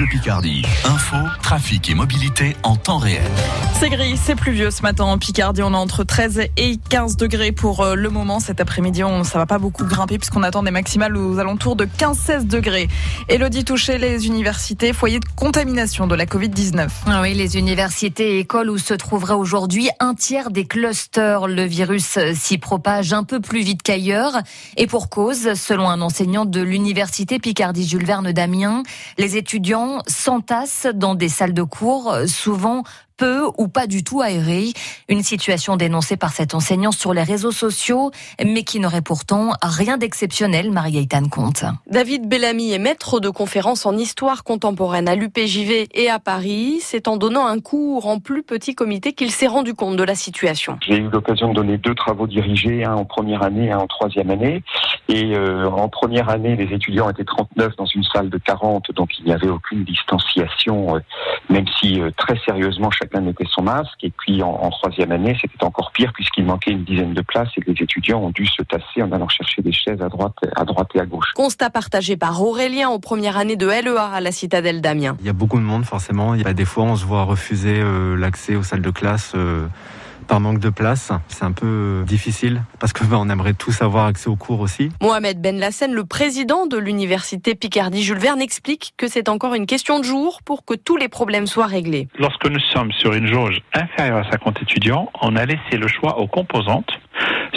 Bleu Picardie. Info, trafic et mobilité en temps réel. C'est gris, c'est pluvieux ce matin en Picardie. On est entre 13 et 15 degrés pour euh, le moment. Cet après-midi, on, ça va pas beaucoup grimper puisqu'on attend des maximales aux alentours de 15-16 degrés. Elodie touché les universités, foyer de contamination de la Covid-19. Ah oui, les universités et écoles où se trouverait aujourd'hui un tiers des clusters. Le virus s'y propage un peu plus vite qu'ailleurs. Et pour cause, selon un enseignant de l'université Picardie Jules Verne d'Amiens, les étudiants s'entassent dans des salles de cours, souvent peu ou pas du tout aéré. Une situation dénoncée par cet enseignant sur les réseaux sociaux, mais qui n'aurait pourtant rien d'exceptionnel, Marie-Gaëtane Comte. David Bellamy est maître de conférences en histoire contemporaine à l'UPJV et à Paris. C'est en donnant un cours en plus petit comité qu'il s'est rendu compte de la situation. J'ai eu l'occasion de donner deux travaux dirigés, un en première année, un en troisième année. Et euh, en première année, les étudiants étaient 39 dans une salle de 40, donc il n'y avait aucune distanciation, euh, même si euh, très sérieusement chaque chacun mettait son masque. Et puis en, troisième année, c'était encore pire puisqu'il manquait une dizaine de places et que les étudiants ont dû se tasser en allant chercher des chaises à droite, à droite et à gauche. Constat partagé par Aurélien aux premières années de LEA à la citadelle d'Amiens. Il y a beaucoup de monde forcément. Il y a des fois on se voit refuser euh, l'accès aux salles de classe. Euh, par manque de place. C'est un peu difficile parce que ben, on aimerait tous avoir accès aux cours aussi. Mohamed Ben Lassen, le président de l'université Picardie Jules Verne, explique que c'est encore une question de jour pour que tous les problèmes soient réglés. Lorsque nous sommes sur une jauge inférieure à 50 étudiants, on a laissé le choix aux composantes,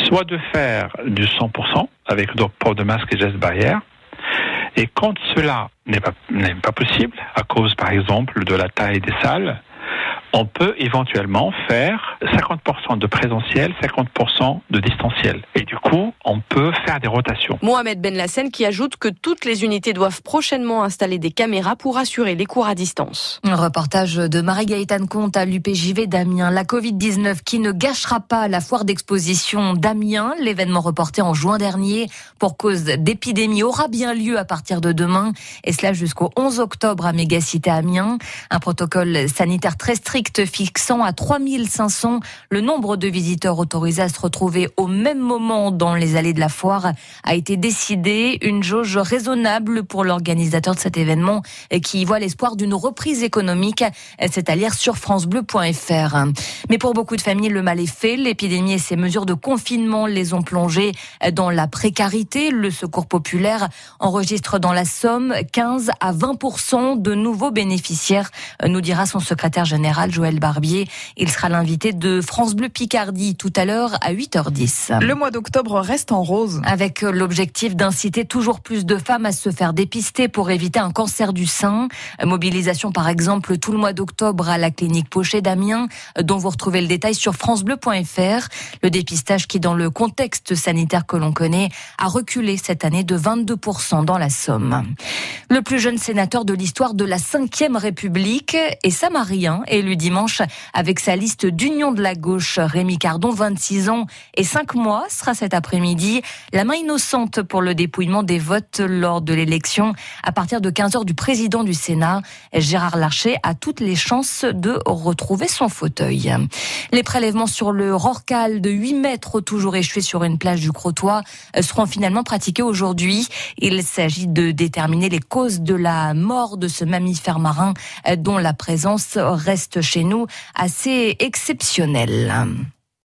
soit de faire du 100% avec port de masque et gestes barrières, et quand cela n'est pas, pas possible, à cause par exemple de la taille des salles, on peut éventuellement faire 50% de présentiel, 50% de distanciel. Et du coup, on peut faire des rotations. Mohamed Ben Lassen qui ajoute que toutes les unités doivent prochainement installer des caméras pour assurer les cours à distance. Un reportage de Marie-Gaëtane Comte à l'UPJV d'Amiens. La Covid-19 qui ne gâchera pas la foire d'exposition d'Amiens. L'événement reporté en juin dernier pour cause d'épidémie aura bien lieu à partir de demain et cela jusqu'au 11 octobre à Mégacité Amiens. Un protocole sanitaire très strict fixant à 3500 le nombre de visiteurs autorisés à se retrouver au même moment dans les allées de la foire a été décidé. Une jauge raisonnable pour l'organisateur de cet événement qui voit l'espoir d'une reprise économique. C'est à lire sur francebleu.fr. Mais pour beaucoup de familles, le mal est fait. L'épidémie et ses mesures de confinement les ont plongés dans la précarité. Le secours populaire enregistre dans la Somme 15 à 20% de nouveaux bénéficiaires, nous dira son secrétaire général Joël Barbier. Il sera l'invité de France Bleu Picardie tout à l'heure à 8h10. Le mois d'octobre reste en rose. Avec l'objectif d'inciter toujours plus de femmes à se faire dépister pour éviter un cancer du sein. Mobilisation par exemple tout le mois d'octobre à la clinique Pochet d'Amiens, dont vous retrouvez le détail sur francebleu.fr. Le dépistage qui, dans le contexte sanitaire que l'on connaît, a reculé cette année de 22% dans la Somme. Le plus jeune sénateur de l'histoire de la Ve République est samarien, élu dimanche avec sa liste d'union de la gauche. Rémi Cardon, 26 ans et 5 mois, sera cet après-midi la main innocente pour le dépouillement des votes lors de l'élection à partir de 15h du président du Sénat. Gérard Larcher a toutes les chances de retrouver son fauteuil. Les prélèvements sur le Rorcal de 8 mètres toujours échoués sur une plage du Crotoy seront finalement pratiqués aujourd'hui. Il s'agit de déterminer les causes de la mort de ce mammifère marin dont la présence reste chez nous assez exceptionnel.